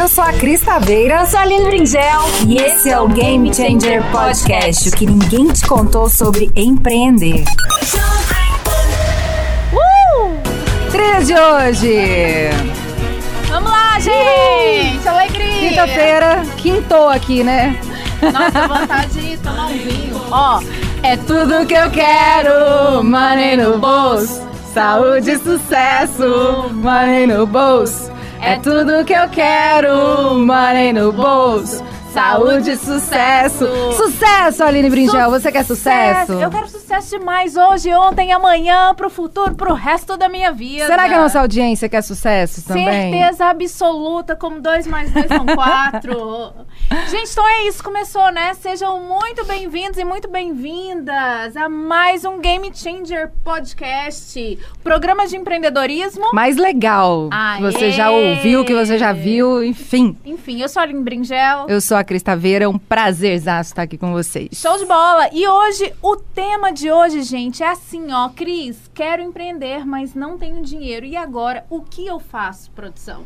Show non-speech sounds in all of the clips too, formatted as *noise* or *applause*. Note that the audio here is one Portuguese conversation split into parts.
Eu sou a Cris Taveira. Eu sou a Aline Brinjel. E esse é o Game Changer Podcast, o que ninguém te contou sobre empreender. Uh! Trilha de hoje. Vamos lá, gente! Alegria! Quinta-feira, quintou aqui, né? Nossa, vontade de tomar um vinho. Ó, é tudo que eu quero, money no bolso. Saúde e sucesso, money no bolso. É tudo que eu quero, money no bolso. Saúde e sucesso. Sucesso, Aline Bringel. Você quer sucesso? Eu quero sucesso demais hoje, ontem, amanhã, pro futuro, pro resto da minha vida. Será que a nossa audiência quer sucesso também? Certeza absoluta, como dois mais dois são *laughs* quatro. Gente, então é isso, começou, né? Sejam muito bem-vindos e muito bem-vindas a mais um Game Changer Podcast, programa de empreendedorismo. Mais legal. Aê. Que você já ouviu, que você já viu, enfim. Enfim, eu sou a Aline Bringel. Eu sou a Cris Taveira, é um prazerzaço estar aqui com vocês. Show de bola! E hoje, o tema de hoje, gente, é assim, ó. Cris, quero empreender, mas não tenho dinheiro. E agora, o que eu faço, produção?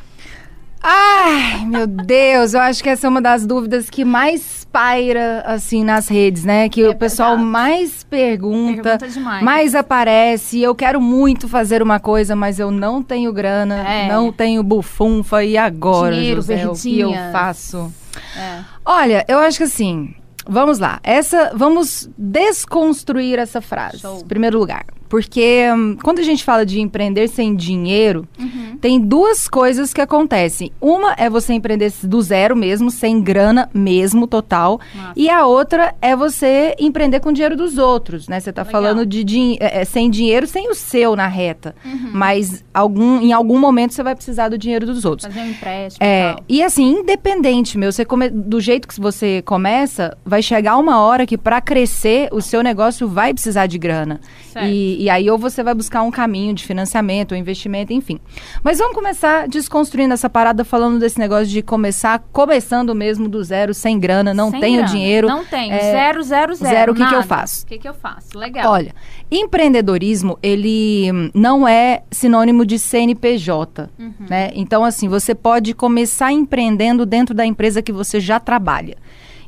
Ai, meu Deus, eu acho que essa é uma das dúvidas que mais paira, assim, nas redes, né? Que é o pessoal mais pergunta, pergunta mais aparece. Eu quero muito fazer uma coisa, mas eu não tenho grana, é. não tenho bufunfa. E agora, Dinheiro, José, o que eu faço? É. Olha, eu acho que assim, vamos lá. Essa, vamos desconstruir essa frase. Show. Em primeiro lugar. Porque hum, quando a gente fala de empreender sem dinheiro, uhum. tem duas coisas que acontecem. Uma é você empreender do zero mesmo, sem grana mesmo, total. Nossa. E a outra é você empreender com dinheiro dos outros, né? Você está falando de din é, é, sem dinheiro, sem o seu na reta. Uhum. Mas algum, em algum momento você vai precisar do dinheiro dos outros. Fazer um empréstimo. É, e assim, independente, meu, você come, do jeito que você começa, vai chegar uma hora que para crescer o seu negócio vai precisar de grana. E, e, aí ou você vai buscar um caminho de financiamento, ou investimento, enfim. Mas vamos começar desconstruindo essa parada falando desse negócio de começar começando mesmo do zero, sem grana, não sem tenho grana. dinheiro. Não tenho, é, zero, zero, zero. Zero, o que, que eu faço? O que, que eu faço? Legal. Olha, empreendedorismo, ele não é sinônimo de CNPJ, uhum. né? Então, assim, você pode começar empreendendo dentro da empresa que você já trabalha.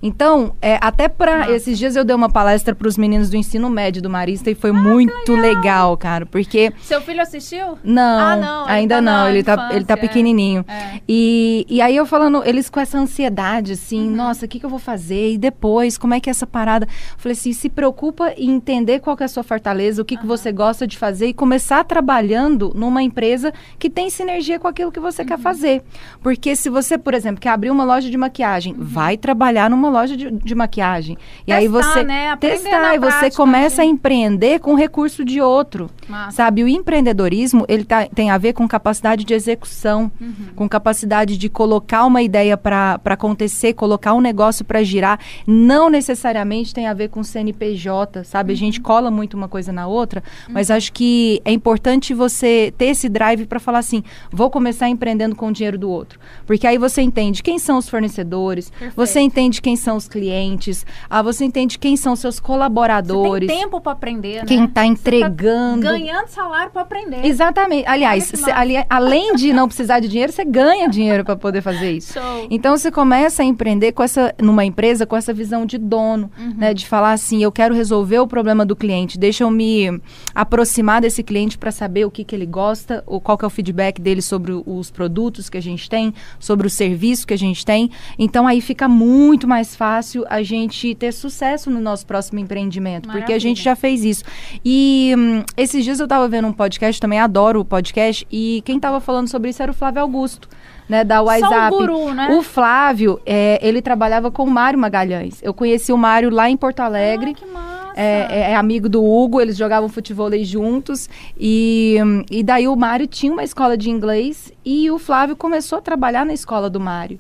Então, é, até para esses dias eu dei uma palestra para os meninos do ensino médio do Marista e foi ah, muito legal. legal. cara, porque Seu filho assistiu? Não, ah, não ainda tá não, ele tá ele tá pequenininho. É. E, e aí eu falando, eles com essa ansiedade assim, uhum. nossa, o que, que eu vou fazer? E depois, como é que é essa parada? Eu falei assim, se preocupa em entender qual é a sua fortaleza, o que, uhum. que você gosta de fazer e começar trabalhando numa empresa que tem sinergia com aquilo que você uhum. quer fazer. Porque se você, por exemplo, quer abrir uma loja de maquiagem, uhum. vai trabalhar numa loja de, de maquiagem. E testar, aí você né? testar e você começa a empreender com recurso de outro. Massa. Sabe, o empreendedorismo, ele tá, tem a ver com capacidade de execução, uhum. com capacidade de colocar uma ideia para acontecer, colocar um negócio para girar, não necessariamente tem a ver com CNPJ, sabe? Uhum. A gente cola muito uma coisa na outra, uhum. mas acho que é importante você ter esse drive para falar assim, vou começar empreendendo com o dinheiro do outro. Porque aí você entende quem são os fornecedores, Perfeito. você entende quem são os clientes, ah, você entende quem são seus colaboradores. Você tem tempo para aprender, né? Quem está tá entregando. Tá ganhando salário para aprender. Exatamente. Aliás, cê, ali, além de não precisar de dinheiro, você ganha dinheiro para poder fazer isso. Show. Então você começa a empreender com essa, numa empresa com essa visão de dono, uhum. né? De falar assim, eu quero resolver o problema do cliente, deixa eu me aproximar desse cliente para saber o que, que ele gosta, ou qual que é o feedback dele sobre os produtos que a gente tem, sobre o serviço que a gente tem. Então aí fica muito mais fácil fácil a gente ter sucesso no nosso próximo empreendimento, Maravilha. porque a gente já fez isso. E hum, esses dias eu estava vendo um podcast, também adoro o podcast, e quem estava falando sobre isso era o Flávio Augusto. Né, da WhatsApp. Um guru, né? O Flávio, é, ele trabalhava com o Mário Magalhães. Eu conheci o Mário lá em Porto Alegre. Ah, que massa. É, é, é, amigo do Hugo, eles jogavam futebol juntos. E, hum, e daí o Mário tinha uma escola de inglês e o Flávio começou a trabalhar na escola do Mário.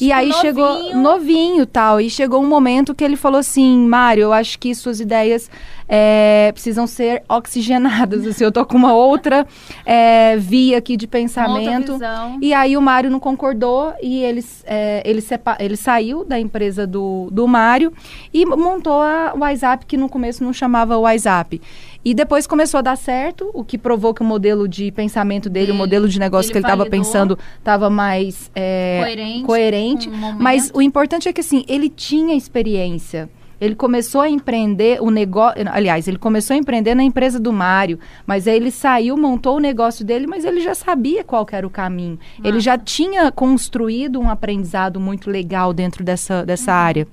E aí novinho. chegou novinho tal. E chegou um momento que ele falou assim: Mário, eu acho que suas ideias é, precisam ser oxigenadas. Assim, eu tô com uma outra é, via aqui de pensamento. E aí o Mário não concordou e ele, é, ele, ele saiu da empresa do, do Mário e montou a WhatsApp, que no começo não chamava WhatsApp. E depois começou a dar certo, o que provou que o modelo de pensamento dele, ele, o modelo de negócio que ele estava pensando, estava mais é, coerente. coerente. Mas o importante é que assim, ele tinha experiência. Ele começou a empreender o negócio. Aliás, ele começou a empreender na empresa do Mário, mas aí ele saiu, montou o negócio dele, mas ele já sabia qual era o caminho. Ah. Ele já tinha construído um aprendizado muito legal dentro dessa, dessa uhum. área.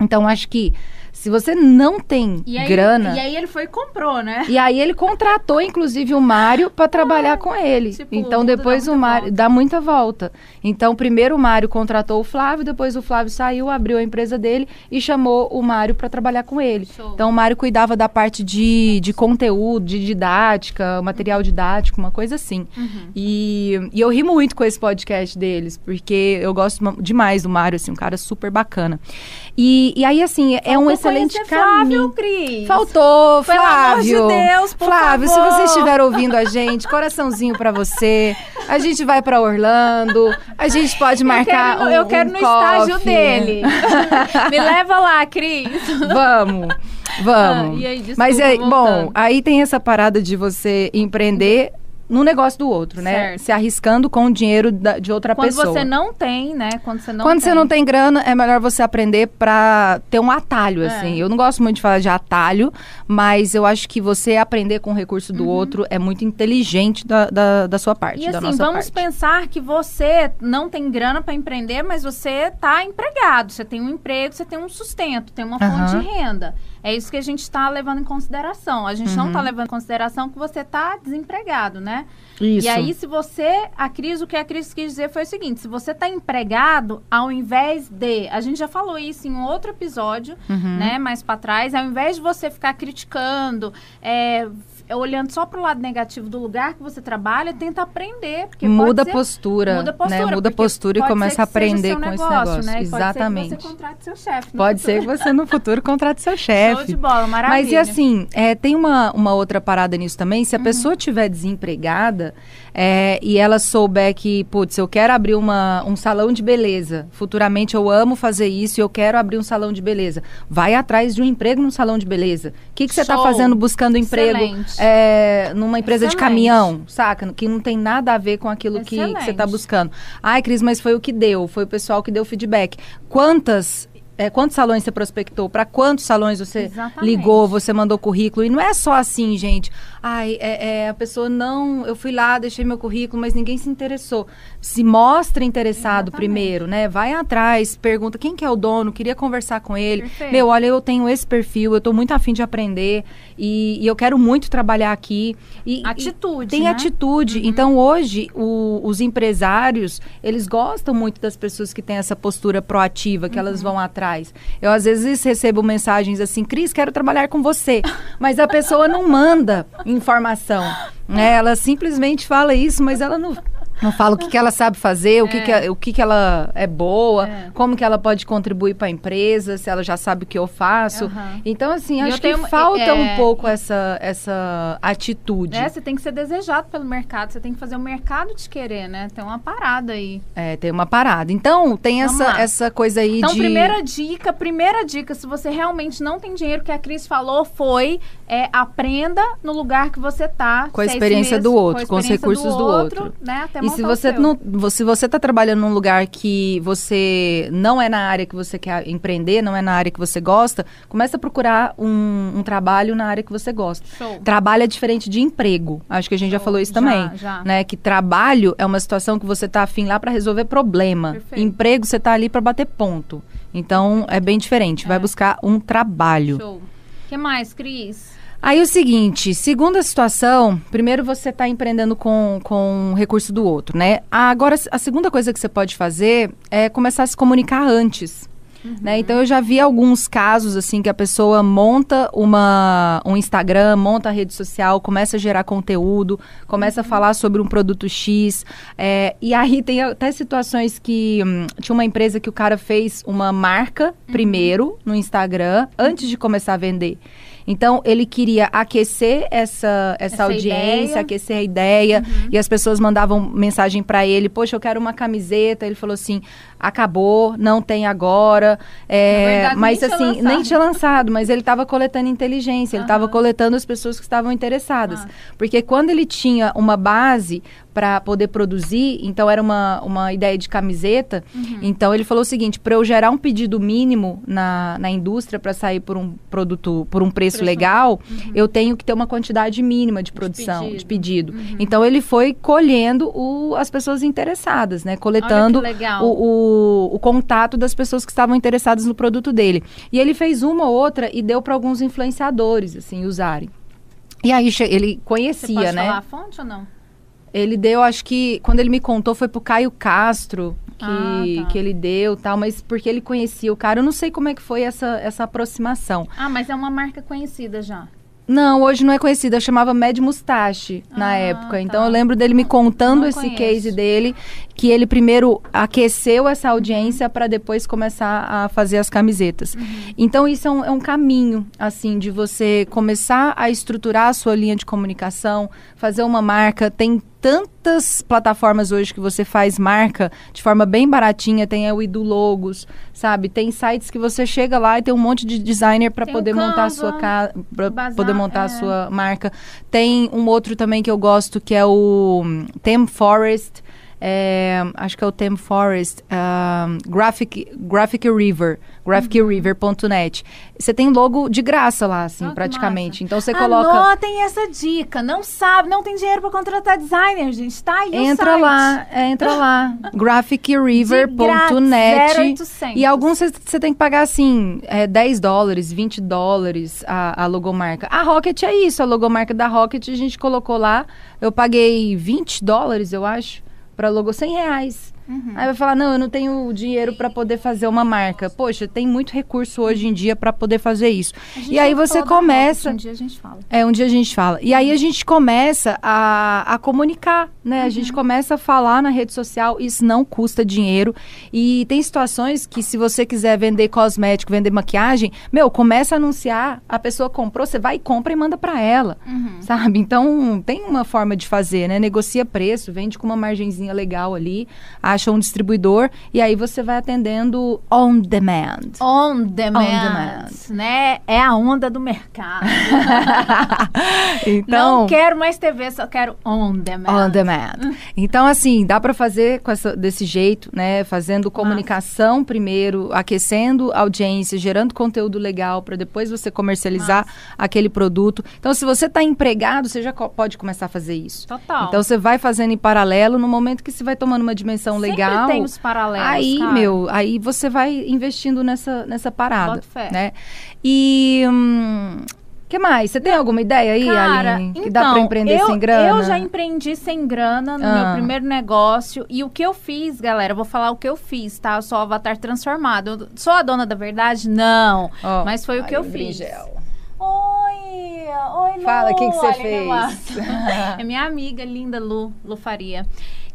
Então, acho que se você não tem e aí, grana. E aí ele foi e comprou, né? E aí ele contratou, inclusive, o Mário para trabalhar ah, com ele. Tipo, então depois o Mário dá muita volta. Então, primeiro o Mário contratou o Flávio, depois o Flávio saiu, abriu a empresa dele e chamou o Mário para trabalhar com ele. Show. Então o Mário cuidava da parte de, de conteúdo, de didática, material didático, uma coisa assim. Uhum. E, e eu ri muito com esse podcast deles, porque eu gosto demais do Mário, assim, um cara super bacana. E, e aí, assim, é um excelente caminho. Flávio, Cris. Faltou, Flávio. Pelo amor de Deus, por Flávio, favor. se você estiver ouvindo a gente, coraçãozinho para você. A gente vai para Orlando. A gente pode marcar eu quero, um Eu quero um no coffee. estágio dele. *laughs* Me leva lá, Cris. Vamos. Vamos. Ah, aí, desculpa, Mas aí, voltando. bom, aí tem essa parada de você empreender no negócio do outro, né? Certo. Se arriscando com o dinheiro da- de outra Quando pessoa. você não tem, né? Quando você não Quando tem. você não tem grana, é melhor você aprender pra ter um atalho, É. assim. Eu não gosto muito de falar de atalho, mas eu acho que você aprender com o recurso do outro é muito inteligente da, da, da sua parte, Uhum. E da assim, nossa vamos parte. pensar que você não tem grana para empreender, mas você tá empregado, você tem um emprego, você tem um sustento, tem uma fonte de renda. É isso que a gente está levando em consideração. A gente Uhum. não está levando em consideração que você tá desempregado, né? Isso. E aí, se você. A Cris, o que a Cris quis dizer foi o seguinte: se você está empregado, ao invés de. A gente já falou isso em outro episódio, Uhum. né? Mais para trás, ao invés de você ficar criticando, é, olhando só para o lado negativo do lugar que você trabalha, tenta aprender. Porque muda a ser- postura, Muda a postura. né? Muda postura e começa a aprender com esse negócio, negócio. Né? Exatamente. Pode ser que você contrate seu chefe. Pode futuro. ser que você no futuro contrate seu chefe. *laughs* Show de bola, maravilha. Mas e assim, é, tem uma, uma outra parada nisso também. Se a Uhum. pessoa estiver desempregada é, e ela souber que, putz, eu quero abrir uma, um salão de beleza. Futuramente eu amo fazer isso e eu quero abrir um salão de beleza. Vai atrás de um emprego num salão de beleza. O que, que você está fazendo buscando emprego é, numa empresa de Excelente. caminhão, saca? Que não tem nada a ver com aquilo que, que você está buscando. Ai, Cris, mas foi o que deu. Foi o pessoal que deu feedback. Quantas. É, quantos salões você prospectou? Para quantos salões você Exatamente. ligou, você mandou currículo? E não é só assim, gente. Ai, é, é, a pessoa não. Eu fui lá, deixei meu currículo, mas ninguém se interessou. Se mostra interessado Exatamente. primeiro, né? Vai atrás, pergunta quem que é o dono, queria conversar com ele. Perfeito. Meu, olha, eu tenho esse perfil, eu tô muito afim de aprender e, e eu quero muito trabalhar aqui. E, Atitude, e tem né? atitude. Então, hoje, o- os empresários, eles gostam muito das pessoas que têm essa postura proativa, que elas vão atrás. Eu, às vezes, recebo mensagens assim, Cris, quero trabalhar com você. *laughs* Mas a pessoa não manda informação. né? Ela simplesmente fala isso, mas ela não... Não fala o que, que ela sabe fazer, o, que, que, o que, que ela é boa, É. como que ela pode contribuir para a empresa, se ela já sabe o que eu faço. Aham. Então, assim, acho tenho que falta é- um pouco essa, essa atitude. É, você tem que ser desejado pelo mercado, você tem que fazer o mercado te querer, né? Tem uma parada aí. É, tem uma parada. Então, tem Vamos essa, lá. essa coisa aí Então, de... primeira dica, primeira dica, se você realmente não tem dinheiro, que a Cris falou foi é, aprenda no lugar que você tá. Com a experiência meses, do outro, a com os recursos do outro. Né, até E montar se você não, se você está trabalhando num lugar que você não é na área que você quer empreender, não é na área que você gosta, começa a procurar um, um trabalho na área que você gosta. Show. Trabalho é diferente de emprego. Acho que a gente já Show. falou isso Já, também. já. Né? Que trabalho é uma situação que você tá afim lá para resolver problema. Perfeito. Emprego você tá ali para bater ponto. Então é bem diferente. Vai É. buscar um trabalho. Show. O que mais, Cris? Aí o seguinte, segunda situação, primeiro você está empreendendo com, com o recurso do outro, né? Agora, a segunda coisa que você pode fazer é começar a se comunicar antes. Né? Então eu já vi alguns casos assim que a pessoa monta uma, um Instagram, monta a rede social, começa a gerar conteúdo, começa a falar sobre um produto X. é, e aí tem até situações que hum, tinha uma empresa que o cara fez uma marca primeiro no Instagram antes de começar a vender. Então, ele queria aquecer essa, essa, Essa audiência, ideia. aquecer a ideia. E as pessoas mandavam mensagem para ele: Poxa, eu quero uma camiseta. Ele falou assim: acabou, não tem agora. É, verdade, mas nem assim, nem tinha lançado, mas ele estava coletando inteligência, ele estava coletando as pessoas que estavam interessadas. Ah. Porque quando ele tinha uma base para poder produzir, então era uma, uma ideia de camiseta. Uhum. Então ele falou o seguinte: para eu gerar um pedido mínimo na, na indústria para sair por um produto por um preço, preço. legal, uhum. eu tenho que ter uma quantidade mínima de produção, de pedido. De pedido. Uhum. Então ele foi colhendo o, as pessoas interessadas, né? Coletando o, o, o, contato das pessoas que estavam interessadas no produto dele. E ele fez uma ou outra e deu para alguns influenciadores, assim, usarem. E aí ele conhecia, Você pode né? Falar a fonte ou não? Ele deu, acho que, quando ele me contou, foi pro Caio Castro que, ah, tá. que ele deu tal, mas porque ele conhecia o cara. Eu não sei como é que foi essa, essa aproximação. Ah, mas é uma marca conhecida já. Não, hoje não é conhecida. Eu chamava Mad Mustache na ah, época. Tá. Então eu lembro dele me contando não esse conheço. case dele, que ele primeiro aqueceu essa audiência uhum. para depois começar a fazer as camisetas. Uhum. Então isso é um, é um, caminho, assim, de você começar a estruturar a sua linha de comunicação, fazer uma marca. Tem tantas plataformas hoje que você faz marca de forma bem baratinha, tem o Edu Logos, sabe? Tem sites que você chega lá e tem um monte de designer para poder montar a sua casa, para poder montar é. a sua marca. Tem um outro também que eu gosto que é o Tem Forest, é, acho que é o Tem Forest, um, Graphic, Graphic River, graphicriver.net. Você tem logo de graça lá, assim, oh, praticamente. Então você coloca. Anotem essa dica. Não sabe, não tem dinheiro para contratar designer, gente. Tá aí Entra lá, é, entra lá. graphicriver.net. E alguns você tem que pagar, assim, é, 10 dólares, 20 dólares a, a logomarca. A Rocket é isso, a logomarca da Rocket a gente colocou lá. Eu paguei 20 dólares, eu acho para logo 100 reais. Uhum. Aí vai falar, não, eu não tenho dinheiro para poder fazer uma marca. Poxa, tem muito recurso hoje em dia para poder fazer isso. E aí você começa. Um dia a gente fala. É, um dia a gente fala. E aí a gente começa a, a comunicar, né? Uhum. A gente uhum. começa a falar na rede social, isso não custa dinheiro. E tem situações que se você quiser vender cosmético, vender maquiagem, meu, começa a anunciar, a pessoa comprou, você vai e compra e manda para ela. Uhum. Sabe? Então tem uma forma de fazer, né? Negocia preço, vende com uma margenzinha legal ali. A acha um distribuidor e aí você vai atendendo on demand. On demand, on demand. né? É a onda do mercado. *laughs* então, não quero mais TV, só quero on demand. On demand. Então assim, dá para fazer essa, desse jeito, né? Fazendo comunicação Nossa. primeiro, aquecendo audiência, gerando conteúdo legal para depois você comercializar Nossa. aquele produto. Então se você está empregado, você já pode começar a fazer isso. Total. Então você vai fazendo em paralelo no momento que você vai tomando uma dimensão legal. Sempre tem os paralelos. Aí, cara. meu, aí você vai investindo nessa, nessa parada. fé. Né? E. Hum, que mais? Você tem alguma ideia aí, Cara, Aline? Que então, dá pra então, empreender eu, sem grana? Eu já empreendi sem grana no ah. meu primeiro negócio. E o que eu fiz, galera, eu vou falar o que eu fiz, tá? Eu sou o avatar transformado. Eu sou a dona da verdade? Não. Oh, mas foi o que eu fiz. Oi! Oi, Lu! Fala, o que, que você fez? *laughs* é minha amiga linda, Lu, Lu Faria.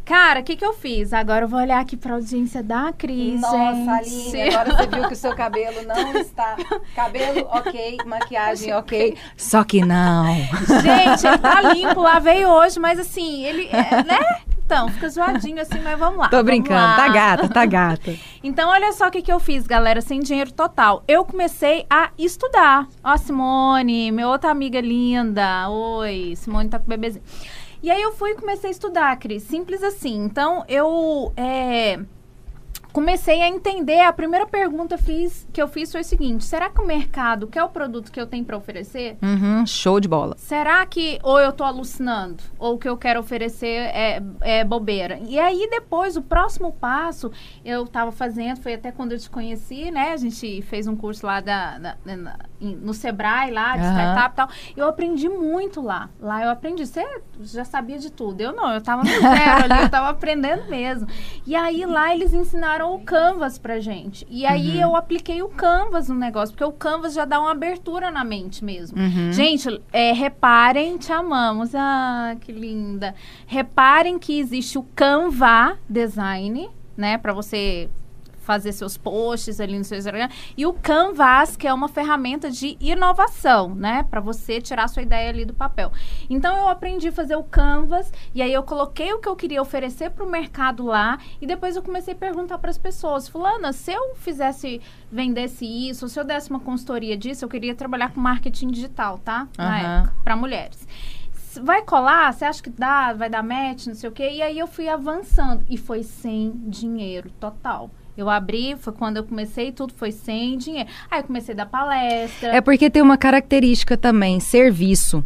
Cara, o que, que eu fiz? Agora eu vou olhar aqui pra audiência da Cris, Nossa, gente. Aline, agora você viu que o seu cabelo não está... Cabelo, ok. Maquiagem, ok. Só que não. Gente, ele tá limpo. Lavei hoje, mas assim, ele... É, né? Então, fica zoadinho assim, mas vamos lá. Tô brincando, tá gata, tá gata. então, olha só o que, que eu fiz, galera, sem dinheiro total. Eu comecei a estudar. Ó, Simone, minha outra amiga linda. Oi, Simone tá com bebezinho. E aí eu fui e comecei a estudar, Cris. Simples assim. Então, eu é, comecei a entender. A primeira pergunta fiz, que eu fiz foi o seguinte: será que o mercado quer o produto que eu tenho para oferecer? Uhum, show de bola. Será que ou eu tô alucinando, ou o que eu quero oferecer é, é bobeira? E aí, depois, o próximo passo, eu tava fazendo, foi até quando eu te conheci, né? A gente fez um curso lá da, da, da no Sebrae, lá, de uhum. startup e tal. Eu aprendi muito lá. Lá eu aprendi. Você já sabia de tudo. Eu não, eu tava no zero ali, eu tava aprendendo mesmo. E aí, lá, eles ensinaram o Canvas pra gente. E aí uhum. eu apliquei o Canvas no negócio, porque o Canvas já dá uma abertura na mente mesmo. Uhum. Gente, é, reparem, te amamos. Ah, que linda. Reparem que existe o Canva Design, né? Pra você fazer seus posts ali no seu Instagram. E o Canvas, que é uma ferramenta de inovação, né? Para você tirar sua ideia ali do papel. Então eu aprendi a fazer o Canvas e aí eu coloquei o que eu queria oferecer para o mercado lá e depois eu comecei a perguntar para as pessoas, fulana, se eu fizesse vendesse isso, se eu desse uma consultoria disso, eu queria trabalhar com marketing digital, tá? Na uhum. época, para mulheres vai colar? Você acha que dá? Vai dar match? Não sei o quê. E aí eu fui avançando. E foi sem dinheiro total. Eu abri, foi quando eu comecei, tudo foi sem dinheiro. Aí eu comecei a dar palestra. É porque tem uma característica também, serviço.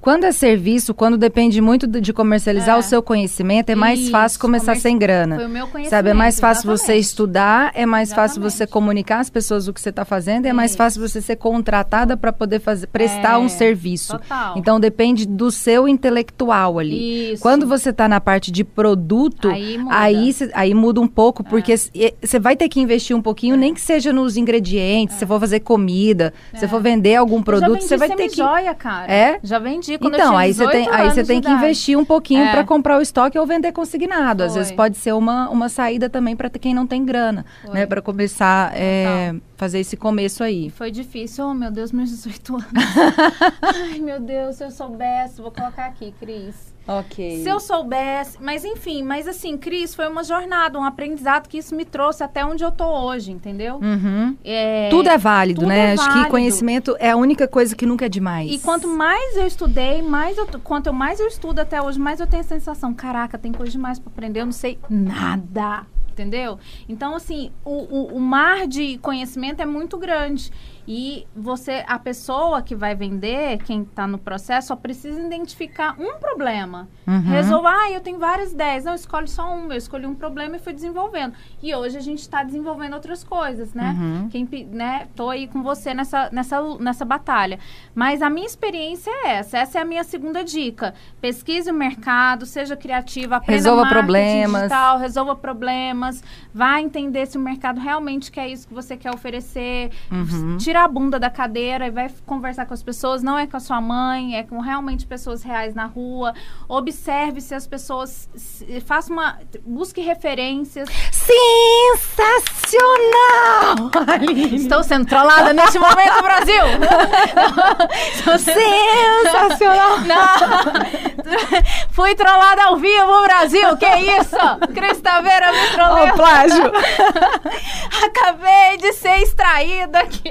Quando é serviço, quando depende muito de comercializar é. o seu conhecimento, é mais Isso, fácil começar sem grana. Foi o meu conhecimento. Sabe, é mais fácil exatamente. você estudar, é mais exatamente. fácil você comunicar às pessoas o que você está fazendo, é mais fácil você ser contratada para poder fazer, prestar é, um serviço. Total. Então depende do seu intelectual ali. Isso. Quando você está na parte de produto, aí muda, aí, cê, aí muda um pouco, é. porque você vai ter que investir um pouquinho, nem que seja nos ingredientes, se é. for fazer comida, se for vender algum produto, você vai ter que. joia, cara. É? Já vendi quando então, aí você tem, aí você tem que investir um pouquinho é. para comprar o estoque ou vender consignado. Foi. Às vezes pode ser uma, uma saída também para quem não tem grana, Foi. né? Para começar é, fazer esse começo aí. Foi difícil, oh meu Deus, meus *laughs* 18 anos. *laughs* Ai meu Deus, se eu soubesse, vou colocar aqui, Cris. Ok. Se eu soubesse. Mas enfim, mas assim, Cris, foi uma jornada, um aprendizado que isso me trouxe até onde eu tô hoje, entendeu? Uhum. É, tudo é válido, tudo né? É Acho válido. que conhecimento é a única coisa que nunca é demais. E quanto mais eu estudei, mais eu, quanto mais eu estudo até hoje, mais eu tenho a sensação: caraca, tem coisa demais para aprender, eu não sei nada entendeu? Então, assim, o, o, o, mar de conhecimento é muito grande. E você, a pessoa que vai vender, quem está no processo, só precisa identificar um problema. Uhum. Resolva, ah, eu tenho várias ideias. Não, escolhe só um. Eu escolhi um problema e fui desenvolvendo. E hoje a gente está desenvolvendo outras coisas, né? Uhum. Quem, né? Tô aí com você nessa, nessa, nessa batalha. Mas a minha experiência é essa. Essa é a minha segunda dica. Pesquise o mercado, seja criativa, aprenda resolva problemas. digital, resolva problemas. Vá entender se o mercado realmente quer isso que você quer oferecer. Uhum. Tira a bunda da cadeira e vai conversar com as pessoas, não é com a sua mãe, é com realmente pessoas reais na rua. Observe se as pessoas. Se, faça uma. Busque referências. Sensacional! Estou sendo trollada neste momento, Brasil! *laughs* Sensacional! *laughs* Não. Fui trollada ao vivo, Brasil! Que isso? Cristaveira me trollou. Ô, plágio! *laughs* Acabei de ser extraída aqui.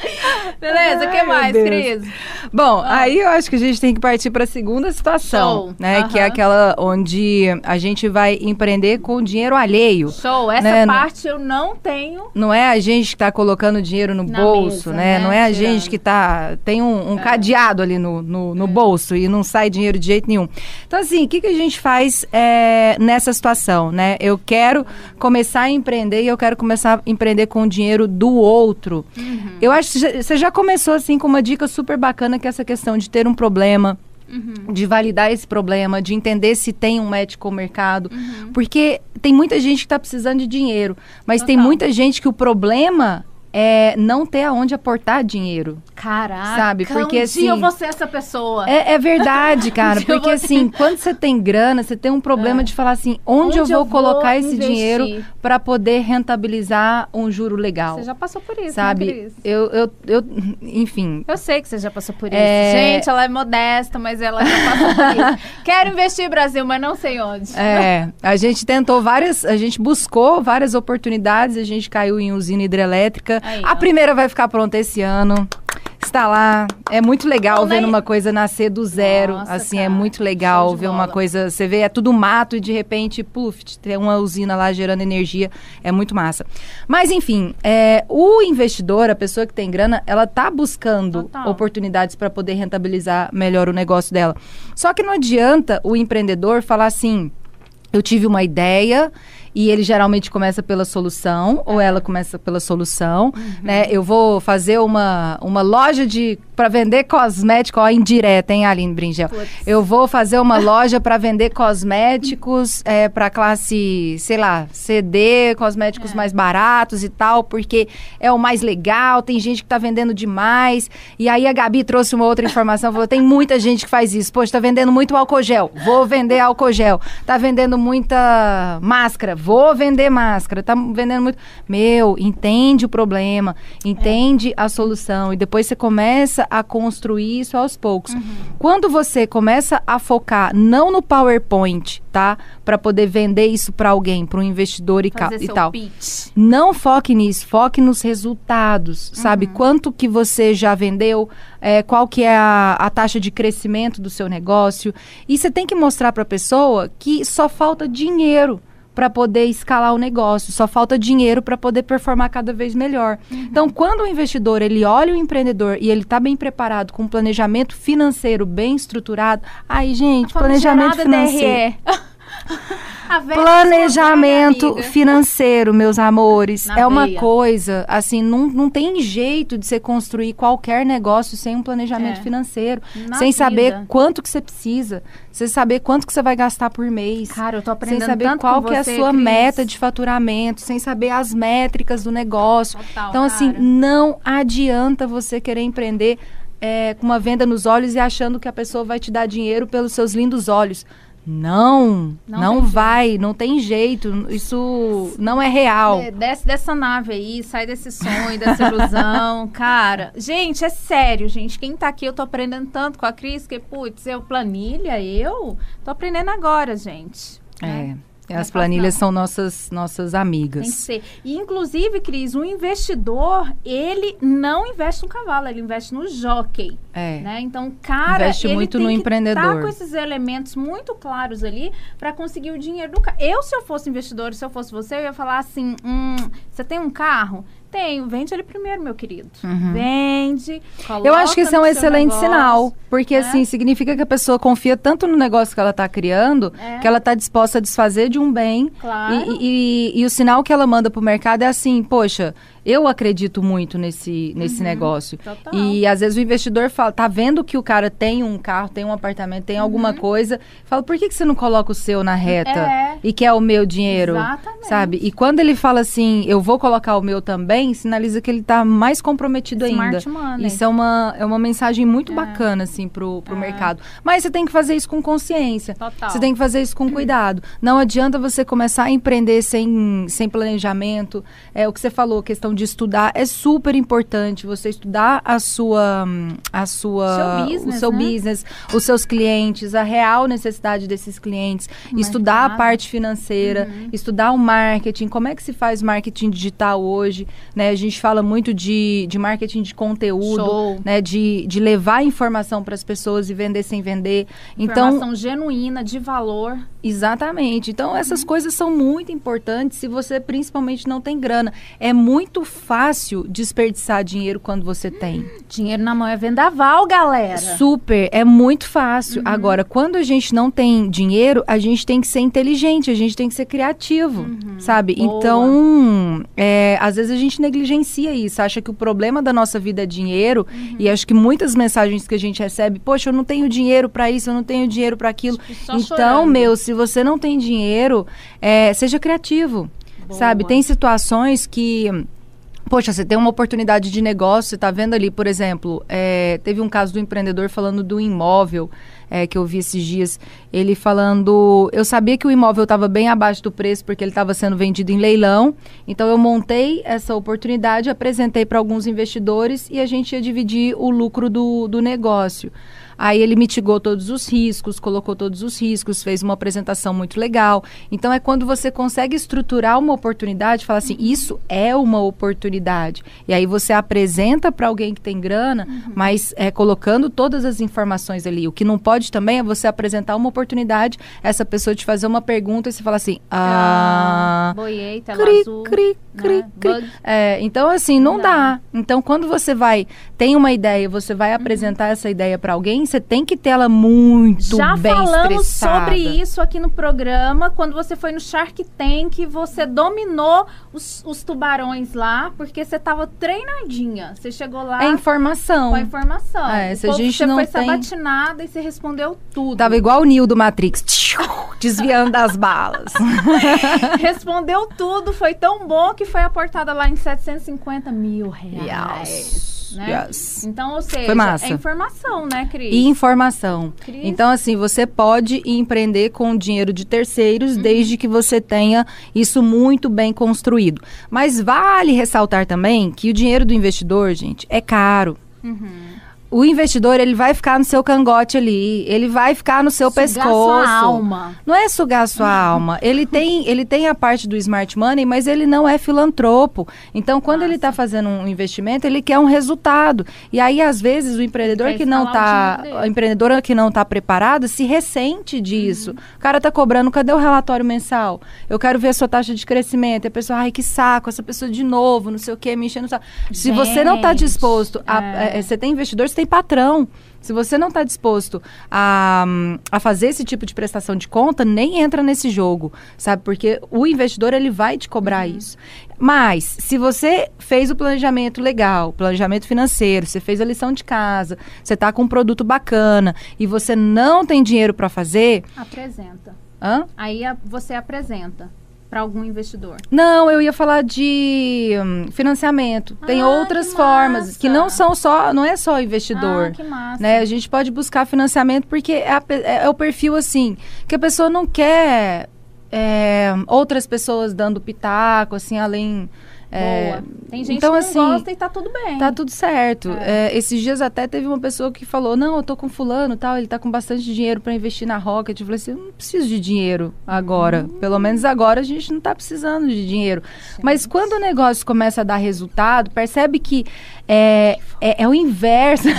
*laughs* Beleza, o que mais. Cris? Bom, ah. aí eu acho que a gente tem que partir para a segunda situação, Show. né? Que é aquela onde a gente vai empreender com dinheiro alheio. Show, essa né? parte eu não tenho. Não é a gente que está colocando dinheiro no Na bolso, mesa, né? né? Não é a Tirando. gente que tá tem um, um é. cadeado ali no, no, no é. bolso e não sai dinheiro de jeito nenhum. Então, assim, o que, que a gente faz é, nessa situação, né? Eu quero começar a empreender e eu quero começar a empreender com o dinheiro do outro. Uhum. Eu acho você já começou assim com uma dica super bacana que é essa questão de ter um problema, Uhum. de validar esse problema, de entender se tem um médico no mercado. Uhum. Porque tem muita gente que está precisando de dinheiro, mas Total. tem muita gente que o problema é não ter aonde aportar dinheiro. Caraca, sabe? Porque um assim, dia eu vou ser essa pessoa. É, é verdade, *laughs* cara. um porque assim, quando você tem grana, você tem um problema é. de falar assim, onde, onde eu vou eu colocar vou esse investir? dinheiro para poder rentabilizar um juro legal? Você já passou por isso, sabe? Né, eu, eu, eu, enfim. Eu sei que você já passou por isso. É... Gente, ela é modesta, mas ela já passou por isso. *laughs* Quero investir Brasil, mas não sei onde. É, a gente tentou várias, a gente buscou várias oportunidades, a gente caiu em usina hidrelétrica. Aí, a primeira vai ficar pronta esse ano está lá. É muito legal ver uma coisa nascer do zero. Nossa, assim, é cara, é muito legal ver bola. uma coisa. Você vê, é tudo mato e de repente, puf, tem uma usina lá gerando energia. É muito massa. Mas, enfim, é, o investidor, a pessoa que tem grana, ela tá buscando Total. oportunidades para poder rentabilizar melhor o negócio dela. Só que não adianta o empreendedor falar assim. Eu tive uma ideia e ele geralmente começa pela solução, ou ela começa pela solução, uhum. né? Eu vou fazer uma, uma loja de para vender cosméticos, ó, indireta, hein, Aline Bringel? Putz. Eu vou fazer uma loja para vender cosméticos *laughs* é, para classe, sei lá, CD, cosméticos é. mais baratos e tal, porque é o mais legal, tem gente que tá vendendo demais. E aí a Gabi trouxe uma outra informação, falou, tem muita gente que faz isso. Poxa, tá vendendo muito álcool gel, vou vender álcool gel. Tá vendendo muita máscara, vou vender máscara, tá vendendo muito. Meu, entende o problema, entende é. a solução e depois você começa a construir isso aos poucos. Uhum. Quando você começa a focar não no PowerPoint, tá? Para poder vender isso para alguém, para um investidor e, e tal. Pitch. Não foque nisso, foque nos resultados, uhum. sabe? Quanto que você já vendeu, é, qual que é a, a taxa de crescimento do seu negócio. E você tem que mostrar para a pessoa que só falta dinheiro para poder escalar o negócio, só falta dinheiro para poder performar cada vez melhor. Uhum. Então, quando o investidor ele olha o empreendedor e ele está bem preparado com um planejamento financeiro bem estruturado, aí gente, planejamento financeiro. *laughs* *laughs* Planejamento financeiro, meus amores, Na é uma veia. coisa, assim, não, não tem jeito de você construir qualquer negócio sem um planejamento é. financeiro, Na sem vida. saber quanto que você precisa, sem saber quanto que você vai gastar por mês. Cara, eu tô aprendendo Sem saber qual que é a sua Cris. meta de faturamento, sem saber as métricas do negócio. Total, então, assim, cara. não adianta você querer empreender é, com uma venda nos olhos e achando que a pessoa vai te dar dinheiro pelos seus lindos olhos. Não, não, não vai, jeito. não tem jeito. Isso não é real. Desce dessa nave aí, sai desse sonho, dessa ilusão, *laughs* cara. Gente, é sério, gente. Quem tá aqui, eu tô aprendendo tanto com a Cris, que, putz, eu planilha, eu tô aprendendo agora, gente. É. Né? As planilhas são nossas, nossas amigas. Tem que ser. E, inclusive, Cris, um investidor, ele não investe no cavalo, ele investe no jockey. É. Né? Então, cara, investe muito no que empreendedor. Tá com esses elementos muito claros ali para conseguir o dinheiro do carro. Eu, se eu fosse investidor, se eu fosse você, eu ia falar assim: hum, você tem um carro? Tenho, vende ele primeiro, meu querido. Uhum. Vende. Eu acho que isso é um excelente negócio, sinal. Porque, né? assim, significa que a pessoa confia tanto no negócio que ela está criando, é. que ela está disposta a desfazer de um bem. Claro. E, e, e, e o sinal que ela manda para o mercado é assim, poxa, eu acredito muito nesse, nesse uhum, negócio. Total. E às vezes o investidor fala, tá vendo que o cara tem um carro, tem um apartamento, tem alguma uhum. coisa, fala, por que, que você não coloca o seu na reta é. e quer o meu dinheiro? Exatamente. Sabe? E quando ele fala assim, eu vou colocar o meu também, sinaliza que ele está mais comprometido Smart ainda. Money. Isso é uma, é uma mensagem muito é. bacana, assim, pro, pro é. mercado. Mas você tem que fazer isso com consciência. Total. Você tem que fazer isso com *clears throat* cuidado. Não adianta você começar a empreender sem, sem planejamento. É o que você falou, questão de estudar é super importante você estudar a sua a sua seu business, o seu né? business, os seus clientes, a real necessidade desses clientes, estudar a parte financeira, uhum. estudar o marketing, como é que se faz marketing digital hoje, né? A gente fala muito de, de marketing de conteúdo, Show. né, de, de levar informação para as pessoas e vender sem vender. Então, informação genuína de valor. Exatamente. Então essas uhum. coisas são muito importantes se você principalmente não tem grana. É muito fácil desperdiçar dinheiro quando você tem. Dinheiro na mão é vendaval, galera. Super, é muito fácil. Uhum. Agora, quando a gente não tem dinheiro, a gente tem que ser inteligente, a gente tem que ser criativo, uhum. sabe? Boa. Então, é, às vezes a gente negligencia isso, acha que o problema da nossa vida é dinheiro, uhum. e acho que muitas mensagens que a gente recebe, poxa, eu não tenho dinheiro para isso, eu não tenho dinheiro para aquilo. Então, chorando. meu, se você não tem dinheiro, é, seja criativo. Boa. Sabe, tem situações que Poxa, você tem uma oportunidade de negócio, você está vendo ali, por exemplo, é, teve um caso do empreendedor falando do imóvel é, que eu vi esses dias, ele falando, eu sabia que o imóvel estava bem abaixo do preço porque ele estava sendo vendido em leilão, então eu montei essa oportunidade, apresentei para alguns investidores e a gente ia dividir o lucro do, do negócio. Aí ele mitigou todos os riscos, colocou todos os riscos, fez uma apresentação muito legal. Então é quando você consegue estruturar uma oportunidade, falar assim, isso é uma oportunidade. E aí você apresenta para alguém que tem grana, uhum. mas é colocando todas as informações ali. O que não pode também é você apresentar uma oportunidade, essa pessoa te fazer uma pergunta e você fala assim, ah, ah boiei, tela cri, azul, cri, cri, né? cri. É, então assim, não, não dá. dá. Então quando você vai, tem uma ideia, você vai uhum. apresentar essa ideia para alguém, você tem que ter ela muito Já bem falamos estressada. sobre isso aqui no programa, quando você foi no Shark Tank, você dominou os, os tubarões lá, porque você estava treinadinha. Você chegou lá... É informação. Com a informação. É, se a gente você não foi tem... sabatinada e você respondeu tudo. Tava igual o Neo do Matrix, *laughs* desviando das balas. *laughs* Respondeu tudo, foi tão bom que foi aportada lá em 750 mil reais. Yes. Yes, né? yes. Então, ou seja, Foi massa. é informação, né, Cris? E informação. Cris. Então, assim, você pode empreender com dinheiro de terceiros, Uhum. desde que você tenha isso muito bem construído. Mas vale ressaltar também que o dinheiro do investidor, gente, é caro. Uhum. O investidor, ele vai ficar no seu cangote ali, ele vai ficar no seu Sugar pescoço. sua alma. Não é sugar a sua *laughs* alma. Ele tem, ele tem a parte do smart money, mas ele não é filantropo. Então, quando ele está fazendo um investimento, ele quer um resultado. E aí, às vezes, o empreendedor que não dele. a empreendedora que não está preparada, se ressente disso. Uhum. O cara está cobrando, cadê o relatório mensal? Eu quero ver a sua taxa de crescimento. E a pessoa, ai, que saco, essa pessoa de novo, não sei o quê, me enchendo o saco. Se você não está disposto a, é. é, você tem investidor, você tem patrão. Se você não está disposto a, a fazer esse tipo de prestação de conta, nem entra nesse jogo, sabe? Porque o investidor ele vai te cobrar isso. Mas se você fez o planejamento legal, planejamento financeiro, você fez a lição de casa, você está com um produto bacana e você não tem dinheiro para fazer, Apresenta. hã? Aí a- você apresenta para algum investidor. Não, eu ia falar de hum, financiamento. Tem Ah, outras que formas massa. que não são só, não é só investidor. Ah, que massa. né? A gente pode buscar financiamento porque é, a é- é o perfil assim que a pessoa não quer é, outras pessoas dando pitaco, assim, além. É, Boa. Tem gente então, que assim, não gosta e tá tudo bem. Tá tudo certo. É. É, esses dias até teve uma pessoa que falou: Não, eu tô com fulano tal, ele tá com bastante dinheiro para investir na Rocket. Eu falei assim: Eu não preciso de dinheiro agora. Hum. Pelo menos agora a gente não tá precisando de dinheiro. Mas quando o negócio começa a dar resultado, percebe que é, é, é o inverso. *laughs*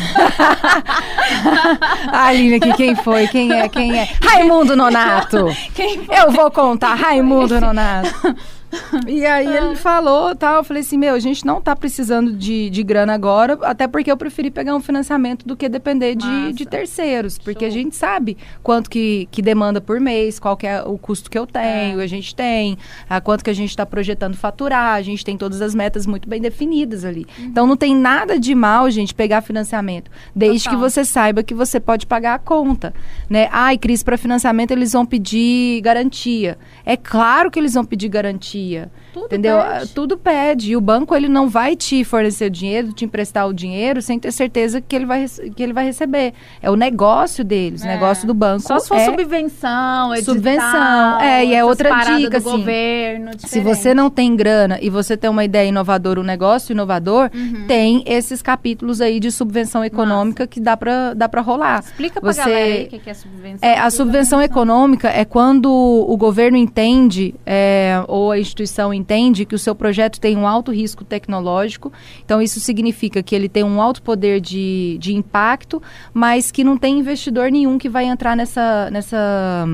a Aline aqui, quem foi? Quem é? Quem é? Raimundo Nonato! Quem Eu vou contar, Raimundo Nonato. *laughs* E aí ele falou tal, eu falei assim, meu, a gente não tá precisando de, de grana agora, até porque eu preferi pegar um financiamento do que depender de, de terceiros, porque Show. a gente sabe quanto que, que demanda por mês, qual que é o custo que eu tenho, É. a gente tem, a quanto que a gente está projetando faturar, a gente tem todas as metas muito bem definidas ali. Uhum. Então não tem nada de mal, gente, pegar financiamento, desde Total. que você saiba que você pode pagar a conta, né? Ai, Cris, para financiamento eles vão pedir garantia. É claro que eles vão pedir garantia dia. Tudo entendeu? pede. Ah, Tudo pede. E o banco ele não vai te fornecer o dinheiro, te emprestar o dinheiro sem ter certeza que ele vai, que ele vai receber. É o negócio deles, o É. negócio do banco. Só se for é subvenção, edital, Subvenção, é, e é outra dica, assim, governo, Se você não tem grana e você tem uma ideia inovadora, um negócio inovador, Uhum. tem esses capítulos aí de subvenção econômica que dá pra, dá pra rolar. Explica pra Você- galera aí o que que é subvenção. É, a subvenção econômica é quando o governo entende, é, ou a instituição entende, que o seu projeto tem um alto risco tecnológico. Então, isso significa que ele tem um alto poder de, de impacto, mas que não tem investidor nenhum que vai entrar nessa, nessa,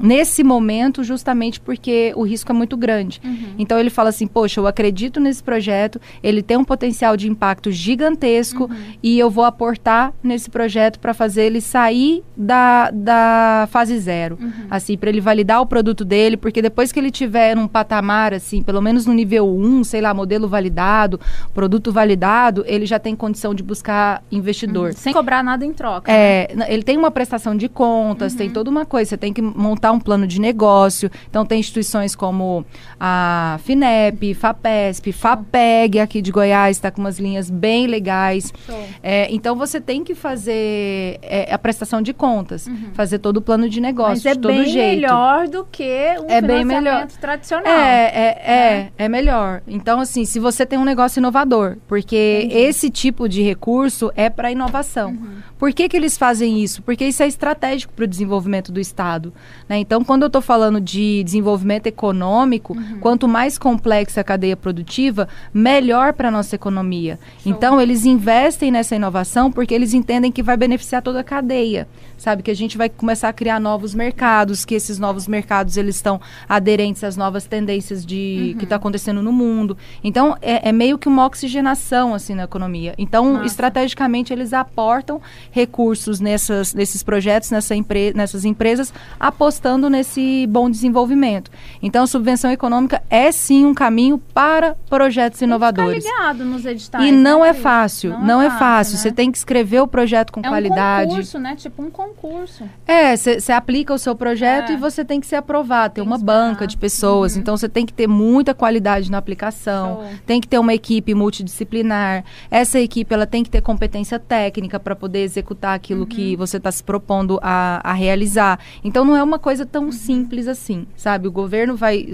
nesse momento, justamente porque o risco é muito grande. Uhum. Então, ele fala assim: Poxa, eu acredito nesse projeto, ele tem um potencial de impacto gigantesco Uhum. e eu vou aportar nesse projeto para fazer ele sair da, da fase zero, Uhum. assim, para ele validar o produto dele, porque depois que ele tiver num patamar, assim, pelo menos no nível 1, sei lá, modelo validado, produto validado, ele já tem condição de buscar investidor. Sem cobrar nada em troca. né? É, n- ele tem uma prestação de contas, Uhum. tem toda uma coisa. Você tem que montar um plano de negócio. Então, tem instituições como a FINEP, FAPESP, FAPEG, aqui de Goiás, está com umas linhas bem legais. É, então, você tem que fazer é, a prestação de contas, fazer todo o plano de negócio, Uhum. Mas é de todo bem jeito. melhor do que um É bem melhor. tradicional. É, é, é, é melhor. Então, assim, se você tem um negócio inovador, porque Entendi. esse tipo de recurso é para inovação. Uhum. Por que, que eles fazem isso? Porque isso é estratégico para o desenvolvimento do Estado. né? Então, quando eu estou falando de desenvolvimento econômico, Uhum. quanto mais complexa a cadeia produtiva, melhor para a nossa economia. Então, eles investem nessa inovação porque eles entendem que vai beneficiar toda a cadeia. Sabe, que a gente vai começar a criar novos mercados, que esses novos mercados eles estão aderentes às novas tendências de Uhum. que está acontecendo no mundo. Então, é, é meio que uma oxigenação assim na economia. Então, Massa. estrategicamente, eles aportam recursos nessas, nesses projetos, nessa empre nessas empresas, apostando nesse bom desenvolvimento. Então, a subvenção econômica é sim um caminho para projetos Tem inovadores. Ficar ligado nos editais. E não né, é Cris? fácil, não, é fácil. né? Você tem que escrever o projeto com é qualidade. um concurso, né? Tipo um concurso. É, você aplica o seu projeto É. e você tem que ser aprovado. Tem, Tem uma banca de pessoas. Uhum. Então você tem que ter muita qualidade na aplicação, Show. tem que ter uma equipe multidisciplinar. Essa equipe ela tem que ter competência técnica para poder executar aquilo uhum. que você está se propondo a, a, realizar. Então não é uma coisa tão uhum. simples assim, sabe? O governo vai,